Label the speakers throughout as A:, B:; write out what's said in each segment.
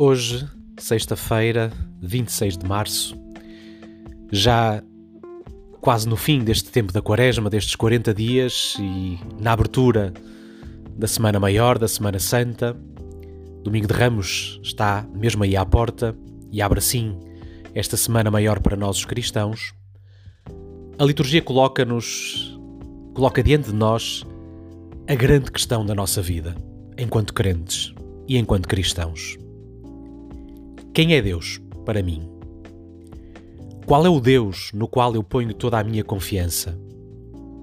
A: Hoje, sexta-feira, 26 de março, já quase no fim deste tempo da Quaresma, destes 40 dias e na abertura da Semana Maior, da Semana Santa, Domingo de Ramos está mesmo aí à porta e abre assim esta Semana Maior para nós os cristãos. A liturgia coloca-nos, coloca diante de nós a grande questão da nossa vida, enquanto crentes e enquanto cristãos. Quem é Deus para mim? Qual é o Deus no qual eu ponho toda a minha confiança?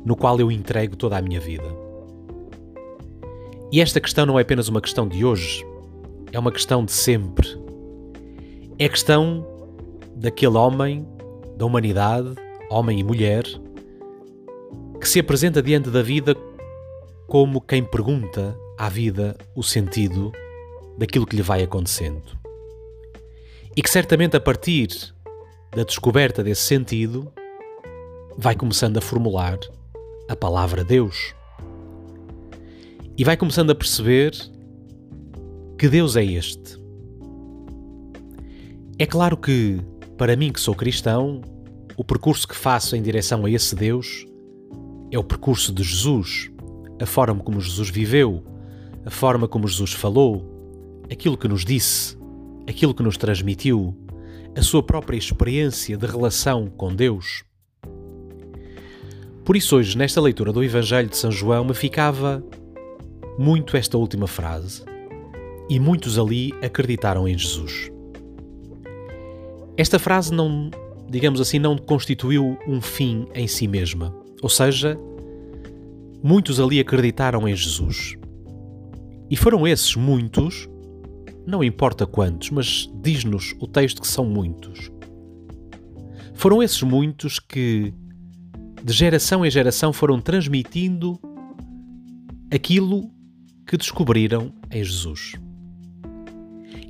A: No qual eu entrego toda a minha vida? E esta questão não é apenas uma questão de hoje, é uma questão de sempre. É questão daquele homem, da humanidade, homem e mulher, que se apresenta diante da vida como quem pergunta à vida o sentido daquilo que lhe vai acontecendo. E que certamente a partir da descoberta desse sentido vai começando a formular a palavra Deus. E vai começando a perceber que Deus é este. É claro que, para mim que sou cristão, o percurso que faço em direção a esse Deus é o percurso de Jesus, a forma como Jesus viveu, a forma como Jesus falou, aquilo que nos disse, aquilo que nos transmitiu, a sua própria experiência de relação com Deus. Por isso, hoje, nesta leitura do Evangelho de São João, me ficava muito esta última frase. E muitos ali acreditaram em Jesus. Esta frase não, digamos assim, não constituiu um fim em si mesma. Ou seja, muitos ali acreditaram em Jesus. E foram esses muitos, não importa quantos, mas diz-nos o texto que são muitos. Foram esses muitos que, de geração em geração, foram transmitindo aquilo que descobriram em Jesus.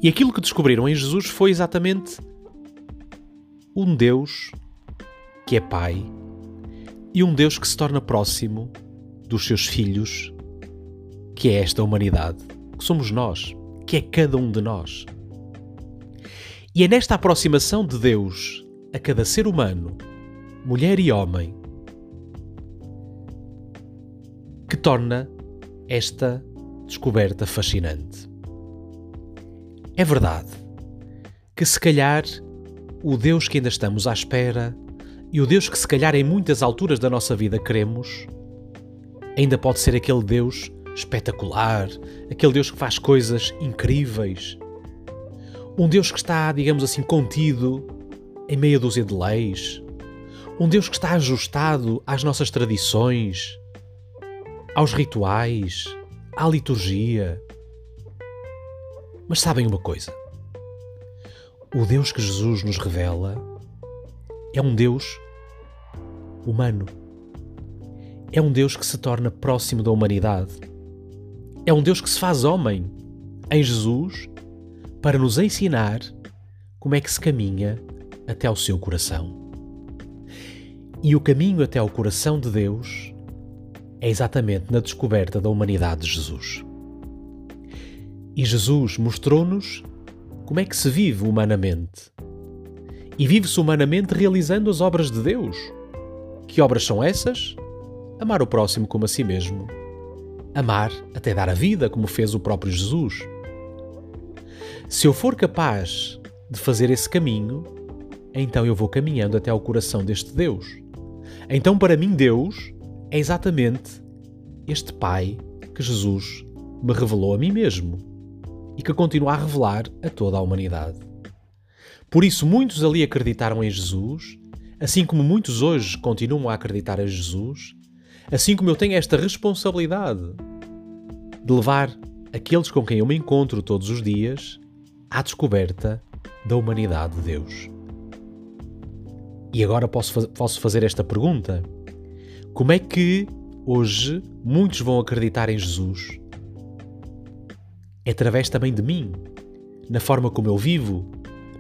A: E aquilo que descobriram em Jesus foi exatamente um Deus que é Pai e um Deus que se torna próximo dos seus filhos, que é esta humanidade, que somos nós, que é cada um de nós. E é nesta aproximação de Deus a cada ser humano, mulher e homem, que torna esta descoberta fascinante. É verdade que, se calhar, o Deus que ainda estamos à espera e o Deus que, se calhar, em muitas alturas da nossa vida queremos, ainda pode ser aquele Deus espetacular, aquele Deus que faz coisas incríveis. Um Deus que está, digamos assim, contido em meia dúzia de leis. Um Deus que está ajustado às nossas tradições, aos rituais, à liturgia. Mas sabem uma coisa? O Deus que Jesus nos revela é um Deus humano. É um Deus que se torna próximo da humanidade. É um Deus que se faz homem em Jesus para nos ensinar como é que se caminha até ao seu coração. E o caminho até ao coração de Deus é exatamente na descoberta da humanidade de Jesus. E Jesus mostrou-nos como é que se vive humanamente. E vive-se humanamente realizando as obras de Deus. Que obras são essas? Amar o próximo como a si mesmo. Amar até dar a vida, como fez o próprio Jesus. Se eu for capaz de fazer esse caminho, então eu vou caminhando até ao coração deste Deus. Então, para mim, Deus é exatamente este Pai que Jesus me revelou a mim mesmo e que continua a revelar a toda a humanidade. Por isso, muitos ali acreditaram em Jesus, assim como muitos hoje continuam a acreditar em Jesus, assim como eu tenho esta responsabilidade de levar aqueles com quem eu me encontro todos os dias à descoberta da humanidade de Deus. E agora posso, posso fazer esta pergunta: como é que hoje muitos vão acreditar em Jesus? É através também de mim, na forma como eu vivo,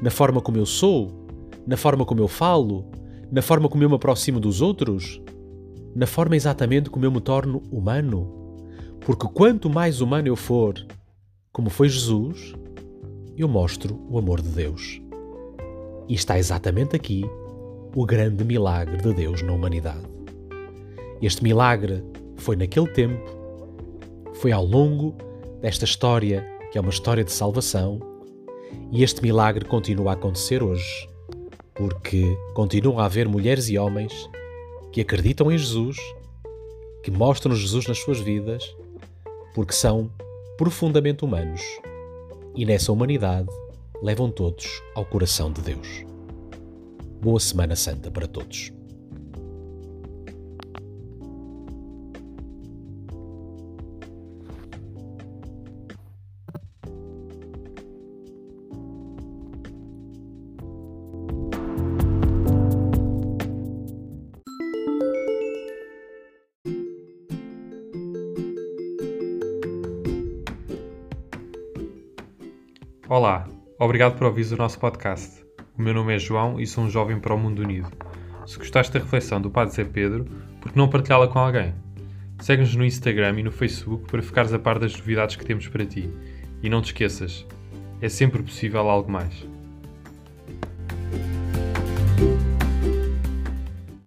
A: na forma como eu sou, na forma como eu falo, na forma como eu me aproximo dos outros, na forma exatamente como eu me torno humano. Porque quanto mais humano eu for, como foi Jesus, eu mostro o amor de Deus. E está exatamente aqui o grande milagre de Deus na humanidade. Este milagre foi naquele tempo, foi ao longo desta história, que é uma história de salvação, e este milagre continua a acontecer hoje, porque continua a haver mulheres e homens que acreditam em Jesus, que mostram Jesus nas suas vidas, porque são profundamente humanos e nessa humanidade levam todos ao coração de Deus. Boa Semana Santa para todos.
B: Olá, obrigado por ouvir o nosso podcast. O meu nome é João e sou um jovem para o mundo unido. Se gostaste da reflexão do Padre Zé Pedro, por que não partilhá-la com alguém? Segue-nos no Instagram e no Facebook para ficares a par das novidades que temos para ti. E não te esqueças, é sempre possível algo mais.